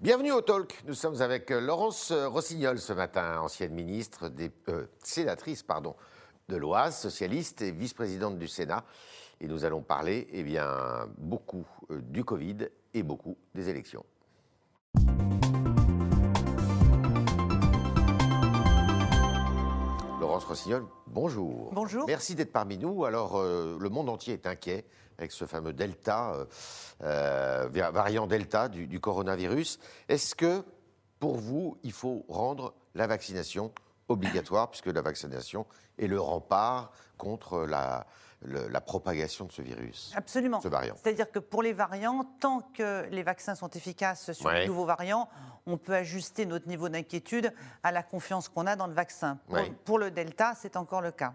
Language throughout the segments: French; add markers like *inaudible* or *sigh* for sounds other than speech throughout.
Bienvenue au Talk. Nous sommes avec euh, Laurence euh, Rossignol ce matin, ancienne ministre, euh, sénatrice pardon, de l'Oise, socialiste et vice-présidente du Sénat. Et nous allons parler eh bien, beaucoup du Covid et beaucoup des élections. Laurence Rossignol, bonjour. Bonjour. Merci d'être parmi nous. Alors, euh, le monde entier est inquiet avec ce fameux Delta, euh, euh, va- variant Delta du, du coronavirus. Est-ce que, pour vous, il faut rendre la vaccination obligatoire, puisque la vaccination est le rempart contre la, le- la propagation de ce virus Absolument. Ce variant. C'est-à-dire que pour les variants, tant que les vaccins sont efficaces sur Ouais. les nouveaux variants, on peut ajuster notre niveau d'inquiétude à la confiance qu'on a dans le vaccin. Pour, Ouais. pour le Delta, c'est encore le cas.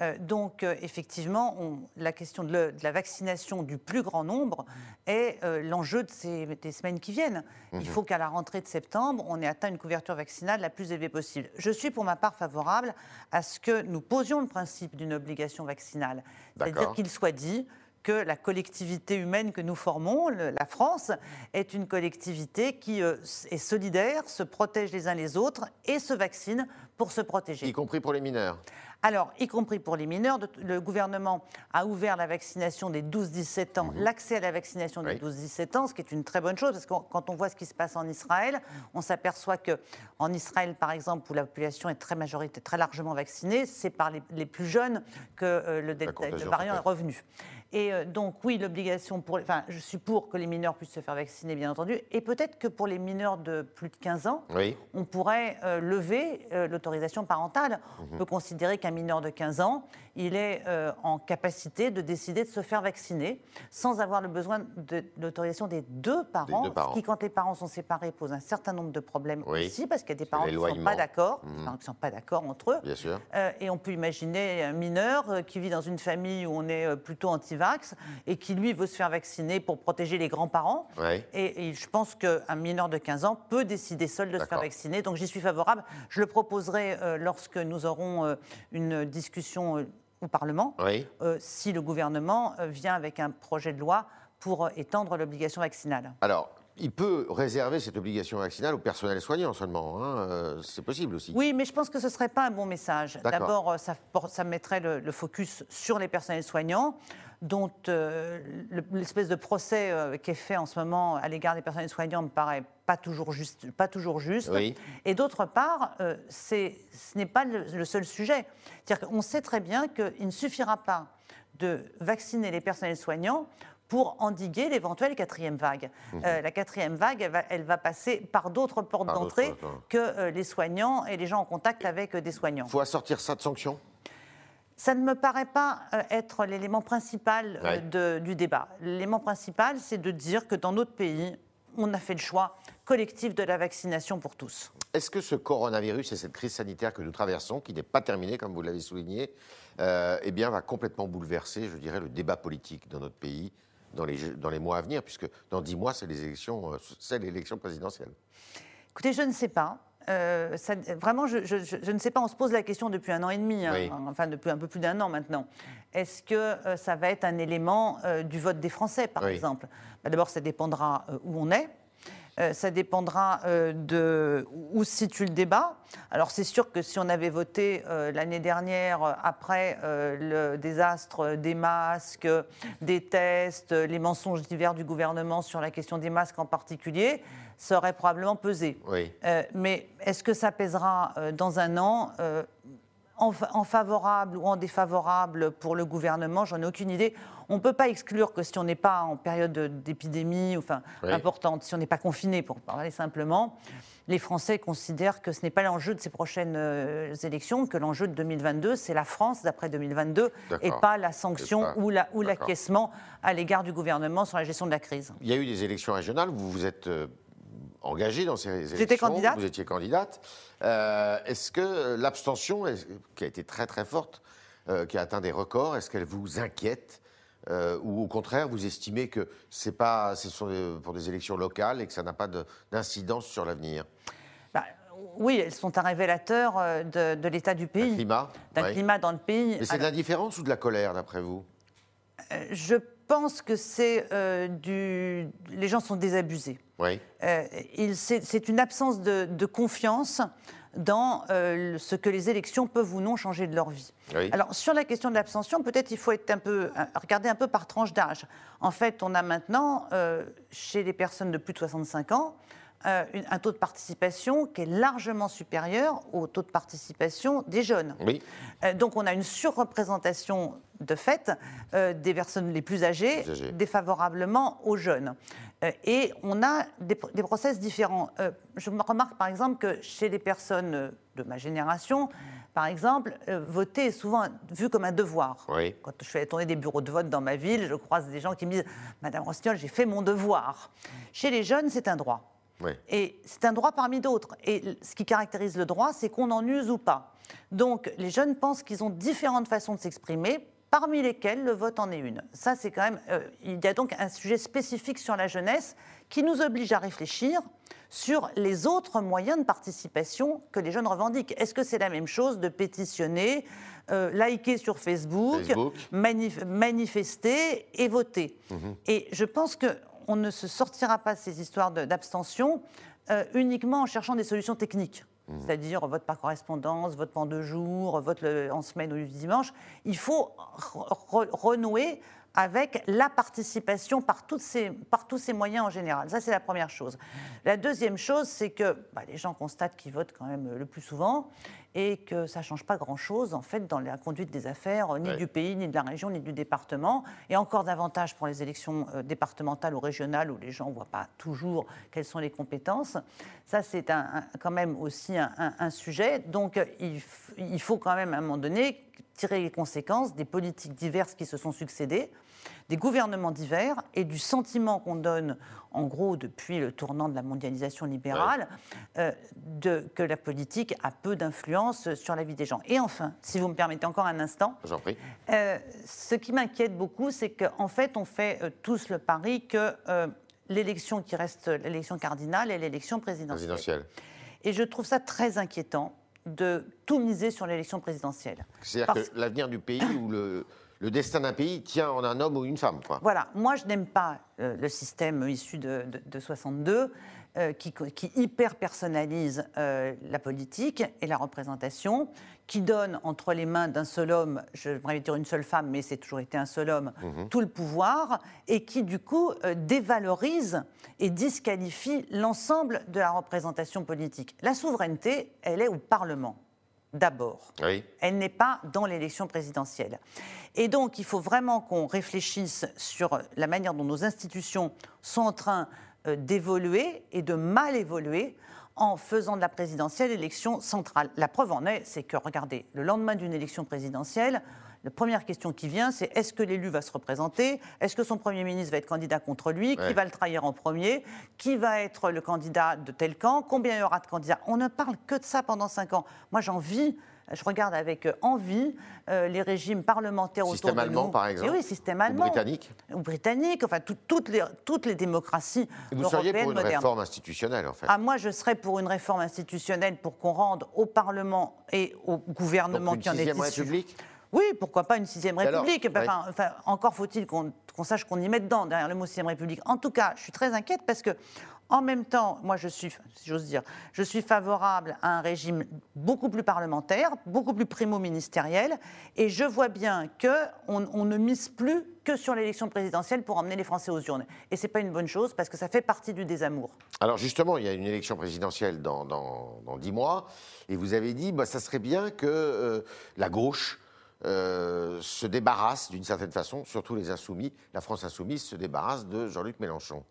Euh, donc, euh, effectivement, on- la question de, le- de la vaccination du plus grand nombre est euh, l'enjeu de ces, des semaines qui viennent. Mhm. Il faut qu'à la rentrée de septembre, on ait atteint une couverture vaccinale la plus élevée possible. Je suis pour ma part favorable à ce que nous posions le principe d'une obligation vaccinale. C'est-à-dire qu'il soit dit que la collectivité humaine que nous formons, le- la France, est une collectivité qui euh, est solidaire, se protège les uns les autres et se vaccine pour se protéger. Y compris pour les mineurs. Alors, y compris pour les mineurs, le gouvernement a ouvert la vaccination des 12-17 ans, l'accès à la vaccination des Oui. 12-17 ans, ce qui est une très bonne chose, parce que quand on voit ce qui se passe en Israël, on s'aperçoit que en Israël, par exemple, où la population est très majoritaire, très largement vaccinée, c'est par les, les plus jeunes que euh, le, le variant est revenu. Et euh, donc, oui, l'obligation pour. Enfin, je suis pour que les mineurs puissent se faire vacciner, bien entendu, et peut-être que pour les mineurs de plus de 15 ans, Oui. on pourrait euh, lever euh, l'autorisation parentale. Mhm. On peut considérer qu'un mineur de 15 ans, il est euh, en capacité de décider de se faire vacciner sans avoir le besoin de l'autorisation des deux parents, deux parents. ce qui, quand les parents sont séparés, pose un certain nombre de problèmes Oui. aussi, parce qu'il y a des parents qui ne sont pas d'accord, des parents qui ne sont pas d'accord entre eux. Bien sûr. Euh, et on peut imaginer un mineur euh, qui vit dans une famille où on est plutôt anti-vax et qui, lui, veut se faire vacciner pour protéger les grands-parents. Oui. Et, et je pense qu'un mineur de 15 ans peut décider seul de se faire vacciner. Donc j'y suis favorable. Je le proposerai euh, lorsque nous aurons euh, une discussion au Parlement, Oui. euh, si le gouvernement euh, vient avec un projet de loi pour étendre l'obligation vaccinale. Alors, il peut réserver cette obligation vaccinale au personnel soignant seulement. hein, euh, c'est possible aussi. Oui, mais je pense que ce ne serait pas un bon message. D'abord, euh, ça, mettrait le, le focus sur les personnels soignants, dont euh, le- l'espèce de procès euh, qui est fait en ce moment à l'égard des personnels soignants me paraît pas toujours juste. Pas toujours juste. Oui. Et d'autre part, ce n'est pas le, le seul sujet. C'est-à-dire qu'on sait très bien qu'il ne suffira pas de vacciner les personnels soignants pour endiguer l'éventuelle quatrième vague. Euh, la quatrième vague, elle va, elle va passer par d'autres portes d'entrée hein. que euh, les soignants et les gens en contact avec euh, des soignants. Il faut assortir ça de sanctions? Ça ne me paraît pas être l'élément principal Ouais. de- du débat. L'élément principal, c'est de dire que dans notre pays, on a fait le choix collectif de la vaccination pour tous. Est-ce que ce coronavirus et cette crise sanitaire que nous traversons, qui n'est pas terminée, comme vous l'avez souligné, eh bien, va complètement bouleverser, je dirais, le débat politique dans notre pays? Dans les, dans les mois à venir, puisque dans dix mois, c'est les élections, euh, c'est l'élection présidentielle. Écoutez, je ne sais pas. Euh, ça- vraiment, je, je- je- je ne sais pas. On se pose la question depuis un an et demi, hein, Oui. enfin depuis un peu plus d'un an maintenant. Est-ce que euh, ça va être un élément euh, du vote des Français, par Oui. exemple? Bah, D'abord, ça dépendra où on est. Euh, ça dépendra euh, de où se situe le débat. Alors c'est sûr que si on avait voté euh, l'année dernière, après le désastre des masques, des tests, les mensonges divers du gouvernement sur la question des masques en particulier, ça aurait probablement pesé. Oui. Mais est-ce que ça pèsera dans un an? En, fa- en favorable ou en défavorable pour le gouvernement J'en ai aucune idée. On ne peut pas exclure que si on n'est pas en période de- d'épidémie enfin, Oui. importante, si on n'est pas confiné, pour parler simplement, les Français considèrent que ce n'est pas l'enjeu de ces prochaines euh, élections, que l'enjeu de 2022, c'est la France d'après 2022 et pas la sanction pas- ou la- ou l'acquiescement à l'égard du gouvernement sur la gestion de la crise. Il y a eu des élections régionales, vous vous êtes euh, engagée dans ces élections. J'étais candidate. Vous étiez candidate. Euh, est-ce que l'abstention, qui a été très très forte, euh, qui a atteint des records, est-ce qu'elle vous inquiète euh, ou au contraire, vous estimez que c'est pas, ce sont pour des élections locales et que ça n'a pas de- d'incidence sur l'avenir? Bah, oui, elles sont un révélateur de, de l'état du pays, climat d'un ouais. climat dans le pays. Mais c'est de l'indifférence ou de la colère, d'après vous? Je pense que c'est euh, du. Les gens sont désabusés. Oui. Euh, c'est une absence de, de confiance dans euh, le- ce que les élections peuvent ou non changer de leur vie. Oui. Alors sur la question de l'abstention, peut-être il faut être un peu regarder un peu par tranche d'âge. En fait, on a maintenant chez les personnes de plus de 65 ans euh, un taux de participation qui est largement supérieur au taux de participation des jeunes. Oui. Euh, donc on a une surreprésentation de fait euh, des personnes les plus âgées, défavorablement aux jeunes. Et on a des, des process différents. Je remarque par exemple que chez les personnes de ma génération, par exemple, euh, voter est souvent vu comme un devoir. Oui. Quand je fais tourner des bureaux de vote dans ma ville, je croise des gens qui me disent Madame Rossignol, j'ai fait mon devoir. Chez les jeunes, c'est un droit. Oui. Et c'est un droit parmi d'autres. Et ce qui caractérise le droit, c'est qu'on en use ou pas. Donc les jeunes pensent qu'ils ont différentes façons de s'exprimer, parmi lesquelles le vote en est une. Ça, c'est quand même. euh, il y a donc un sujet spécifique sur la jeunesse qui nous oblige à réfléchir sur les autres moyens de participation que les jeunes revendiquent. Est-ce que c'est la même chose de pétitionner, euh, liker sur Facebook, Facebook. manif- manifester et voter? Et je pense qu'on ne se sortira pas de ces histoires d'abstention euh, uniquement en cherchant des solutions techniques. C'est-à-dire vote par correspondance, vote pendant deux jours, vote le- en semaine ou le dimanche. Il faut re- re- renouer avec la participation par, toutes ces, par tous ces moyens en général. Ça, c'est la première chose. La deuxième chose, c'est que bah, les gens constatent qu'ils votent quand même le plus souvent et que ça ne change pas grand-chose, en fait, dans la conduite des affaires, ni Ouais. du pays, ni de la région, ni du département. Et encore davantage pour les élections euh, départementales ou régionales où les gens ne voient pas toujours quelles sont les compétences. Ça, c'est un- un- quand même aussi un, sujet. Donc, euh, il, il faut quand même, à un moment donné, tirer les conséquences des politiques diverses qui se sont succédées, des gouvernements divers et du sentiment qu'on donne, en gros, depuis le tournant de la mondialisation libérale, euh, de, que la politique a peu d'influence sur la vie des gens. Et enfin, si vous me permettez encore un instant, J'en prie. euh, ce qui m'inquiète beaucoup, c'est qu'en fait, on fait euh, tous le pari que l'élection qui reste l'élection cardinale est l'élection présidentielle. Présidentielle. Et je trouve ça très inquiétant de tout miser sur l'élection présidentielle. C'est-à-dire Parce- que l'avenir du pays ou le, le destin d'un pays tient en un homme ou une femme. Quoi. Voilà, moi je n'aime pas euh, le système issu de, de- de 62 euh, qui, qui hyper personnalise euh, la politique et la représentation, qui donne entre les mains d'un seul homme, je voudrais dire une seule femme, mais c'est toujours été un seul homme, tout le pouvoir, et qui du coup euh, dévalorise et disqualifie l'ensemble de la représentation politique. La souveraineté, elle est au Parlement, d'abord Oui. elle n'est pas dans l'élection présidentielle. Et donc, il faut vraiment qu'on réfléchisse sur la manière dont nos institutions sont en train euh, d'évoluer et de mal évoluer en faisant de la présidentielle l'élection centrale. La preuve en est, c'est que, regardez, le lendemain d'une élection présidentielle, la première question qui vient, c'est est-ce que l'élu va se représenter? Est-ce que son Premier ministre va être candidat contre lui? Ouais. Qui va le trahir en premier? Qui va être le candidat de tel camp? Combien il y aura de candidats? On ne parle que de ça pendant cinq ans. Moi, j'en vis. Je regarde avec euh, envie euh, les régimes parlementaires autour Système de allemand, nous. par exemple? Et oui, système Ou allemand. britannique? Ou britannique, enfin tout- toutes, les, toutes les démocraties Vous seriez pour une modernes. réforme institutionnelle, en fait? Ah, moi, je serais pour une réforme institutionnelle pour qu'on rende au Parlement et au gouvernement Donc une qui en est issu. République? Oui, pourquoi pas une sixième République. Enfin, enfin, Encore faut-il qu'on sache qu'on y met dedans, derrière le mot sixième République. En tout cas, je suis très inquiète parce que, en même temps, moi, je suis, si j'ose dire, je suis favorable à un régime beaucoup plus parlementaire, beaucoup plus primo-ministériel, et je vois bien qu'on on ne mise plus que sur l'élection présidentielle pour emmener les Français aux urnes. Et c'est pas une bonne chose parce que ça fait partie du désamour. Alors justement, il y a une élection présidentielle dans, dans, dans 10 mois, et vous avez dit, bah, ça serait bien que euh, la gauche euh, se débarrasse d'une certaine façon, surtout les insoumis, la France insoumise se débarrasse de Jean-Luc Mélenchon.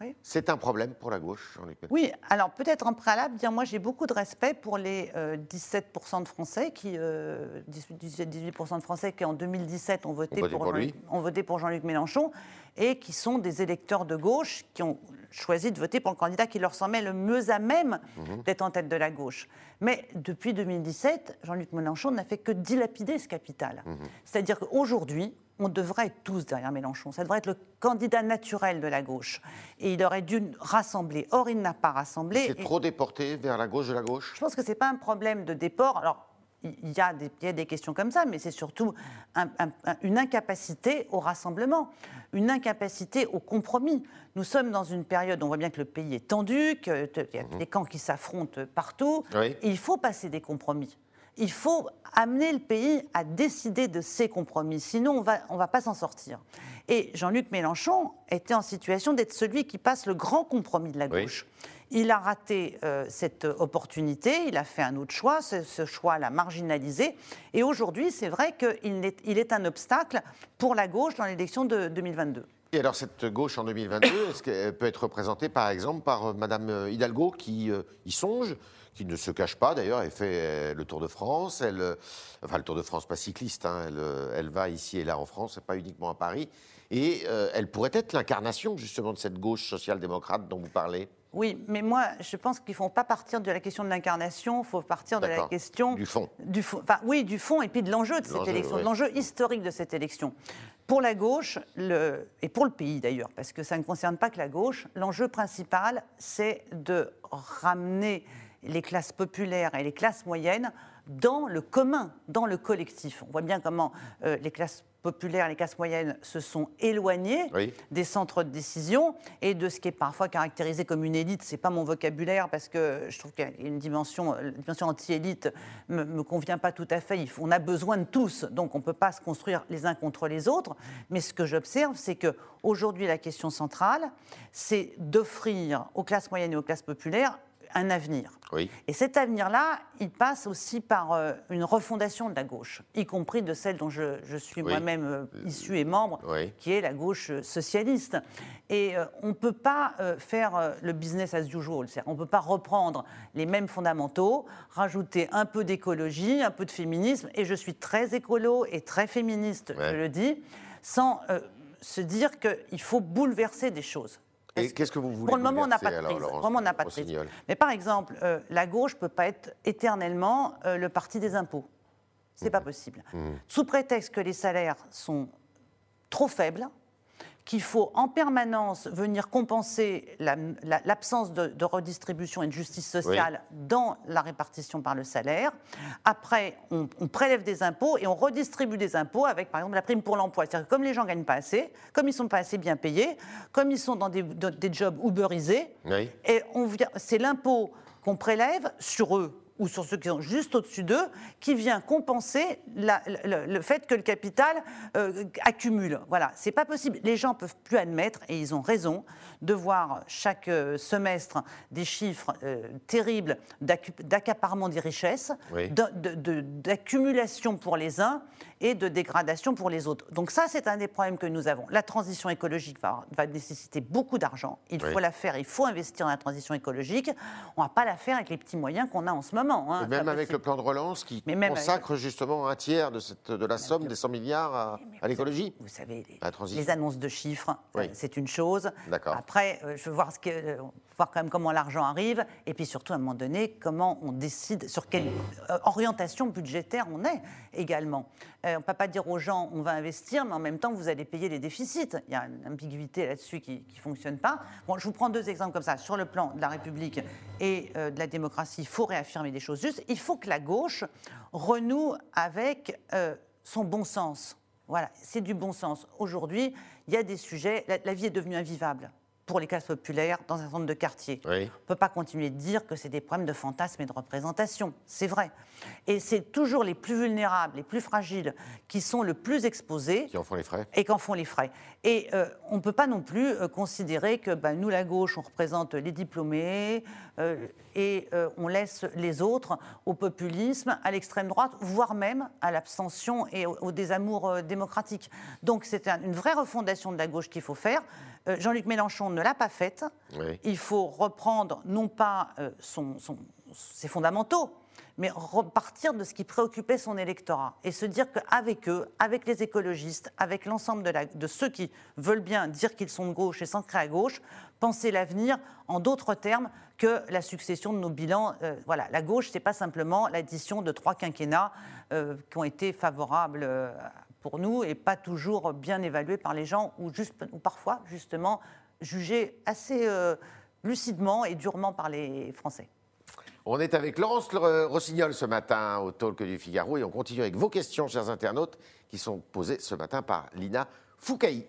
Oui. C'est un problème pour la gauche, Jean-Luc Mélenchon Oui, alors peut-être en préalable, dire moi j'ai beaucoup de respect pour les euh, 17% de Français qui, euh, 18-18% de Français qui en 2017 ont voté, Ont voté pour, lui. ont voté pour Jean-Luc Mélenchon et qui sont des électeurs de gauche qui ont choisi de voter pour le candidat qui leur semblait le mieux à même Mhm. d'être en tête de la gauche. Mais depuis 2017, Jean-Luc Mélenchon n'a fait que dilapider ce capital. Mhm. C'est-à-dire qu'aujourd'hui, on devrait être tous derrière Mélenchon. Ça devrait être le candidat naturel de la gauche. Et il aurait dû rassembler. Or, il n'a pas rassemblé. C'est Et trop déporté vers la gauche de la gauche Je pense que ce n'est pas un problème de déport. Alors, il y, a des, il y a des questions comme ça, mais c'est surtout un- un- un- une incapacité au rassemblement, une incapacité au compromis. Nous sommes dans une période, on voit bien que le pays est tendu, qu'il y a des camps qui s'affrontent partout. Oui. Il faut passer des compromis. Il faut amener le pays à décider de ces compromis, sinon on va, on va pas s'en sortir. Et Jean-Luc Mélenchon était en situation d'être celui qui passe le grand compromis de la Oui. gauche. Il a raté euh, cette opportunité, il a fait un autre choix, ce, ce choix l'a marginalisé. Et aujourd'hui, c'est vrai qu'il est, il est un obstacle pour la gauche dans l'élection de 2022. Et alors, cette gauche en 2022, est-ce qu'elle peut être représentée, par exemple, par euh, Madame euh, Hidalgo, qui euh, y songe, qui ne se cache pas, d'ailleurs, elle fait euh, le Tour de France, elle, euh, enfin, le Tour de France, pas cycliste, hein, elle, euh, elle va ici et là en France, et pas uniquement à Paris, et euh, elle pourrait être l'incarnation, justement, de cette gauche social-démocrate dont vous parlez. Oui, mais moi, je pense qu'il ne faut pas partir de la question de l'incarnation, il faut partir de la question Du fond. Du fond, enfin, oui, du fond et puis de l'enjeu de cette élection, oui. de l'enjeu historique de cette élection. Pour la gauche, le, et pour le pays d'ailleurs, parce que ça ne concerne pas que la gauche, l'enjeu principal, c'est de ramener les classes populaires et les classes moyennes dans le commun, dans le collectif. On voit bien comment euh, les classes populaires, les classes moyennes se sont éloignées Oui. des centres de décision et de ce qui est parfois caractérisé comme une élite. C'est pas mon vocabulaire parce que je trouve qu'il y a une dimension, anti-élite me, me convient pas tout à fait. Il faut- on a besoin de tous, donc on peut pas se construire les uns contre les autres. Mais ce que j'observe, c'est que aujourd'hui la question centrale, c'est d'offrir aux classes moyennes et aux classes populaires un avenir. Oui. Et cet avenir-là, il passe aussi par euh, une refondation de la gauche, y compris de celle dont je, je suis Oui. moi-même euh, issu et membre, Oui. qui est la gauche euh, socialiste. Et euh, on ne peut pas euh, faire euh, le business as usual. On ne peut pas reprendre les mêmes fondamentaux, rajouter un peu d'écologie, un peu de féminisme, et je suis très écolo et très féministe, Ouais. je le dis, sans euh, se dire qu'il faut bouleverser des choses. Et qu'est-ce que vous voulez Pour le moment, on n'a pas de prise. alors, Pour le moment, on n'a pas de prise. Rossignol Mais par exemple, euh, la gauche ne peut pas être éternellement euh, le parti des impôts. C'est Mmh. pas possible. Sous prétexte que les salaires sont trop faibles, qu'il faut en permanence venir compenser la- la- l'absence de, de redistribution et de justice sociale dans la répartition par le salaire. Après, on, on prélève des impôts et on redistribue des impôts avec, par exemple, la prime pour l'emploi. C'est-à-dire que comme les gens gagnent pas assez, comme ils sont pas assez bien payés, comme ils sont dans des, dans des jobs uberisés, Oui. et c'est l'impôt qu'on prélève sur eux ou sur ceux qui sont juste au-dessus d'eux, qui vient compenser la- le, le fait que le capital euh, accumule. Voilà, c'est pas possible. Les gens peuvent plus admettre, et ils ont raison, de voir chaque euh, semestre des chiffres euh, terribles d'accaparement des richesses, Oui. d'accumulation pour les uns et de dégradation pour les autres. Donc ça, c'est un des problèmes que nous avons. La transition écologique va, va nécessiter beaucoup d'argent. Il Oui. faut la faire, il faut investir dans la transition écologique. On ne va pas la faire avec les petits moyens qu'on a en ce moment. hein. Et même avec le plan de relance qui Mais même avec consacre justement un tiers de, cette, de la somme des 100 milliards à, l'écologie. Vous savez, les, La transition. les annonces de chiffres, Oui. euh, c'est une chose. Après, euh, je veux voir, ce que, euh, voir quand même comment l'argent arrive, et puis surtout, à un moment donné, comment on décide, sur quelle orientation budgétaire on est également. Euh, on ne peut pas dire aux gens, on va investir, mais en même temps, vous allez payer les déficits. Il y a une ambiguïté là-dessus qui ne fonctionne pas. Bon, je vous prends deux exemples comme ça. Sur le plan de la République et euh, de la démocratie, il faut réaffirmer des choses justes. Il faut que la gauche renoue avec euh, son bon sens. Voilà, c'est du bon sens. Aujourd'hui, il y a des sujets, la, la vie est devenue invivable pour les classes populaires dans un nombre de quartiers. Oui. On ne peut pas continuer de dire que c'est des problèmes de fantasme et de représentation. C'est vrai. Et c'est toujours les plus vulnérables, les plus fragiles, qui sont le plus exposés Qui en font les frais et qu'en font les frais. Et euh, on ne peut pas non plus euh, considérer que ben, nous, la gauche, on représente les diplômés euh, et on laisse les autres au populisme, à l'extrême droite, voire même à l'abstention et au, au désamour démocratique. Donc c'est un- une vraie refondation de la gauche qu'il faut faire. Euh, Jean-Luc Mélenchon ne l'a pas faite. Oui. Il faut reprendre non pas euh, son- son- ses fondamentaux, mais repartir de ce qui préoccupait son électorat et se dire qu'avec eux, avec les écologistes, avec l'ensemble de, la- de ceux qui veulent bien dire qu'ils sont de gauche et s'ancrer à gauche, penser l'avenir en d'autres termes que la succession de nos bilans. Euh, voilà, la gauche, c'est pas simplement l'addition de trois quinquennats euh, qui ont été favorables. Pour nous et pas toujours bien évalués par les gens ou, juste, ou parfois justement jugés assez euh, lucidement et durement par les Français. On est avec Laurence Rossignol ce matin au Talk du Figaro et on continue avec vos questions, chers internautes, qui sont posées ce matin par Lina Foucaï.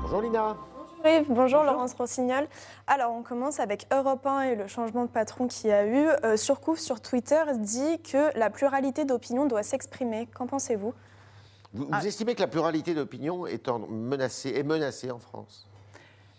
Bonjour Lina. Bonjour bonjour, Laurence Rossignol. Alors on commence avec Europe 1 et le changement de patron qu'il y a eu. Euh, Surcouf sur Twitter dit que la pluralité d'opinion doit s'exprimer. Qu'en pensez-vous? Vous, vous estimez que la pluralité d'opinion est, en- menacée- est menacée en France?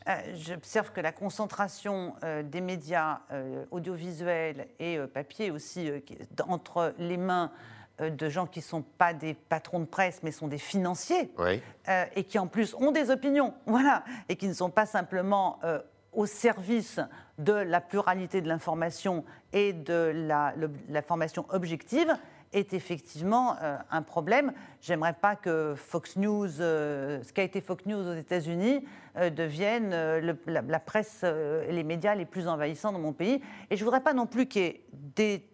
Euh, J'observe que la concentration euh, des médias euh, audiovisuels et euh, papier aussi euh, entre les mains de gens qui ne sont pas des patrons de presse mais sont des financiers Oui. euh, et qui en plus ont des opinions, *laughs* voilà, et qui ne sont pas simplement euh, au service de la pluralité de l'information et de la, le- l'information objective, est effectivement euh, un problème. J'aimerais pas que Fox News, euh, ce qu'a été Fox News aux États-Unis, euh, devienne euh, le- la, la presse euh, et les médias les plus envahissants dans mon pays. Et je voudrais pas non plus qu'il y ait des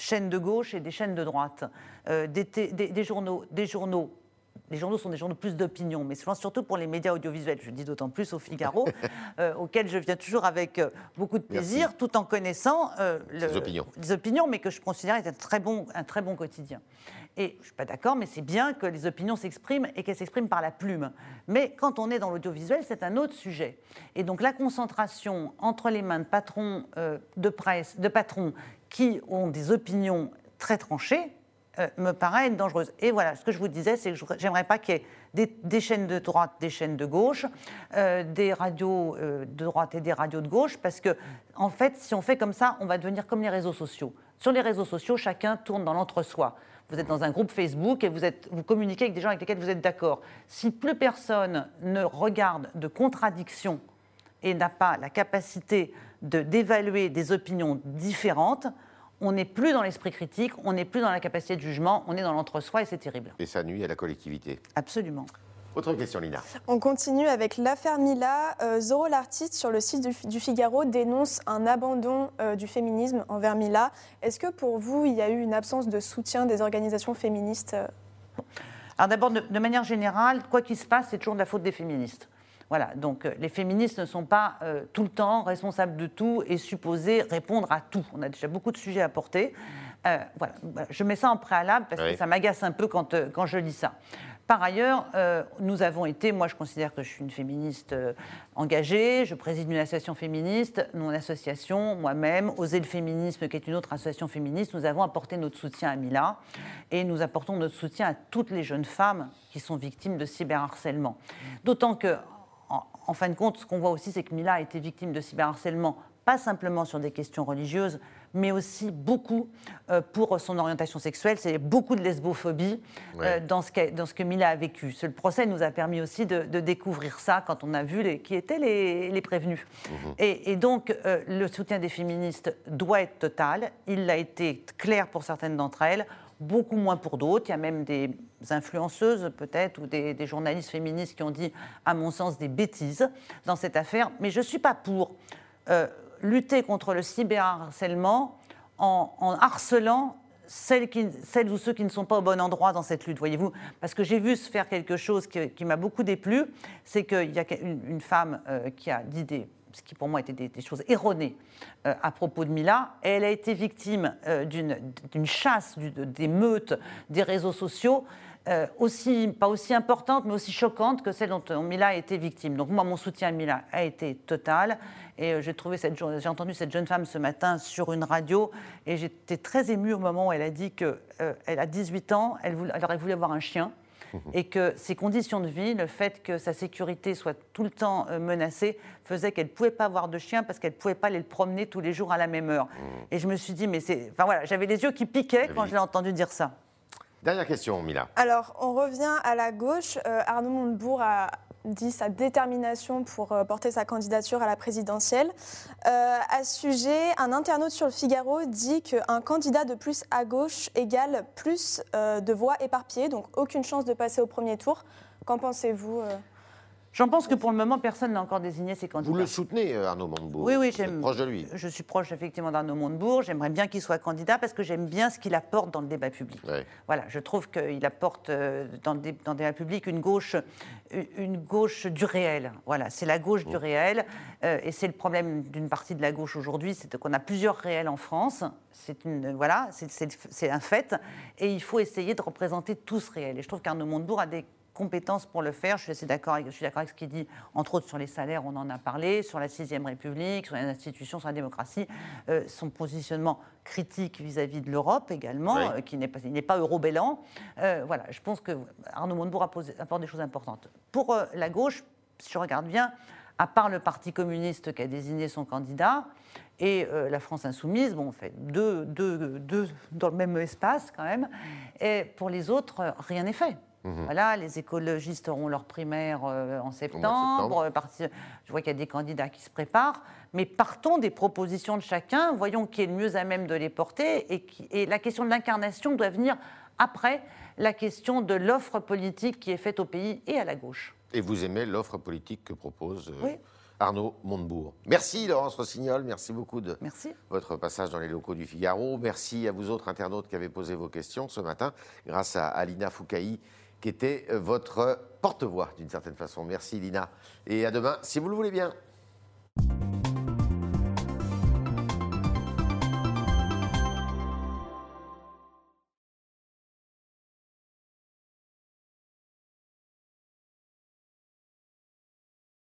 chaînes de gauche et des chaînes de droite, euh, des, té- des- des journaux, des journaux. Les journaux sont des journaux plus d'opinion, mais je pense surtout pour les médias audiovisuels. Je dis d'autant plus au Figaro, *laughs* euh, auquel je viens toujours avec euh, beaucoup de Merci. plaisir, tout en connaissant euh, le- Ces opinions. les opinions, mais que je considère être un très bon, un très bon quotidien. Et je ne suis pas d'accord, mais c'est bien que les opinions s'expriment et qu'elles s'expriment par la plume. Mais quand on est dans l'audiovisuel, c'est un autre sujet. Et donc la concentration entre les mains de patrons euh, de presse, de patrons qui ont des opinions très tranchées, euh, me paraît dangereuse. Et voilà, ce que je vous disais, c'est que j'aimerais pas qu'il y ait des, chaînes de droite, des chaînes de gauche, euh, des radios euh, de droite et des radios de gauche, parce que, en fait, si on fait comme ça, on va devenir comme les réseaux sociaux. Sur les réseaux sociaux, chacun tourne dans l'entre-soi. Vous êtes dans un groupe Facebook et vous, vous communiquez avec des gens avec lesquels vous êtes d'accord. Si plus personne ne regarde de contradiction et n'a pas la capacité de- d'évaluer des opinions différentes, on n'est plus dans l'esprit critique, on n'est plus dans la capacité de jugement, on est dans l'entre-soi et c'est terrible. Et ça nuit à la collectivité. Absolument. Autre question, Lina. On continue avec l'affaire Mila. Euh, Zoro l'artiste sur le site du, du Figaro dénonce un abandon euh, du féminisme envers Mila. Est-ce que pour vous, il y a eu une absence de soutien des organisations féministes? Alors d'abord, de, de manière générale, quoi qu'il se passe, c'est toujours de la faute des féministes. Voilà, donc euh, les féministes ne sont pas euh, tout le temps responsables de tout et supposées répondre à tout. On a déjà beaucoup de sujets à porter. Euh, voilà, je mets ça en préalable parce Oui. que ça m'agace un peu quand, quand je lis ça. Par ailleurs, euh, nous avons été, moi je considère que je suis une féministe euh, engagée, je préside une association féministe, mon association, moi-même, Oser le féminisme, qui est une autre association féministe, nous avons apporté notre soutien à Mila et nous apportons notre soutien à toutes les jeunes femmes qui sont victimes de cyberharcèlement. D'autant que, en, fin de compte, ce qu'on voit aussi, c'est que Mila a été victime de cyberharcèlement, pas simplement sur des questions religieuses, mais aussi beaucoup euh, pour son orientation sexuelle. C'est beaucoup de lesbophobie Ouais. euh, dans, ce qu'a- dans ce que Mila a vécu. Ce le procès nous a permis aussi de, de découvrir ça quand on a vu les, qui étaient les, les prévenus. Et, et donc, euh, le soutien des féministes doit être total. Il a été clair pour certaines d'entre elles, beaucoup moins pour d'autres. Il y a même des influenceuses, peut-être, ou des, journalistes féministes qui ont dit, à mon sens, des bêtises dans cette affaire. Mais je ne suis pas pour euh, lutter contre le cyberharcèlement en, en harcelant celles, ou ceux qui ne sont pas au bon endroit dans cette lutte, voyez-vous Parce que j'ai vu se faire quelque chose qui, m'a beaucoup déplu, c'est qu'il y a une, une femme euh, qui a dit des ce qui pour moi étaient des, choses erronées euh, à propos de Mila, elle a été victime euh, d'une chasse, des meutes des réseaux sociaux, euh, aussi, pas aussi importante, mais aussi choquante que celle dont Mila a été victime. Donc moi, mon soutien à Mila a été total, et j'ai trouvé cette j'ai entendu cette jeune femme ce matin sur une radio, et j'étais très émue au moment où elle a dit qu'elle a 18 ans, elle, elle aurait voulu avoir un chien, *laughs* et que ses conditions de vie, le fait que sa sécurité soit tout le temps euh, menacée, faisait qu'elle ne pouvait pas avoir de chien parce qu'elle ne pouvait pas aller le promener tous les jours à la même heure. Et je me suis dit, mais c'est. Enfin voilà, j'avais les yeux qui piquaient quand Oui. je l'ai entendu dire ça. Dernière question, Mila. Alors, on revient à la gauche. Euh, Arnaud Montebourg a dit sa détermination pour euh, porter sa candidature à la présidentielle. Euh, à ce sujet, un internaute sur le Figaro dit qu'un candidat de plus à gauche égale plus euh, de voix éparpillées, donc aucune chance de passer au premier tour. Qu'en pensez-vous J'en pense que pour le moment, personne n'a encore désigné ses candidats. Vous le soutenez, euh, Arnaud Montebourg Oui, oui, j'aime. proche de lui. Je suis proche effectivement d'Arnaud Montebourg. J'aimerais bien qu'il soit candidat parce que j'aime bien ce qu'il apporte dans le débat public. Ouais. Voilà, je trouve qu'il apporte euh, dans le, dé- dans le débat public une gauche, une- gauche du réel. Voilà, c'est la gauche du réel. euh, et c'est le problème d'une partie de la gauche aujourd'hui, c'est qu'on a plusieurs réels en France. C'est une, voilà, c'est- un fait. Et il faut essayer de représenter tout ce réel. Et je trouve qu'Arnaud Montebourg a des compétences pour le faire. Je suis assez d'accord avec, je suis d'accord avec ce qu'il dit, entre autres sur les salaires, on en a parlé, sur la sixième République, sur les institutions, sur la démocratie, euh, son positionnement critique vis-à-vis de l'Europe également, Oui. euh, qui n'est pas, n'est pas eurobellant. Euh, voilà, je pense que Arnaud Montebourg apporte des choses importantes. Pour la gauche, si je regarde bien, à part le Parti communiste qui a désigné son candidat et euh, la France insoumise, bon, on fait deux, deux, deux dans le même espace quand même. Et pour les autres, rien n'est fait. Voilà, les écologistes auront leur primaire euh, en septembre. septembre. euh, je vois qu'il y a des candidats qui se préparent. Mais partons des propositions de chacun, voyons qui est le mieux à même de les porter. Et, qui- et la question de l'incarnation doit venir après la question de l'offre politique qui est faite au pays et à la gauche. Et vous aimez l'offre politique que propose euh, Oui. Arnaud Montebourg. Merci Laurence Rossignol, merci beaucoup de Merci. votre passage dans les locaux du Figaro. Merci à vous autres internautes qui avez posé vos questions ce matin, grâce à Alina Foukaï, qui était euh, votre porte-voix d'une certaine façon. Merci Lina. Et à demain, si vous le voulez bien.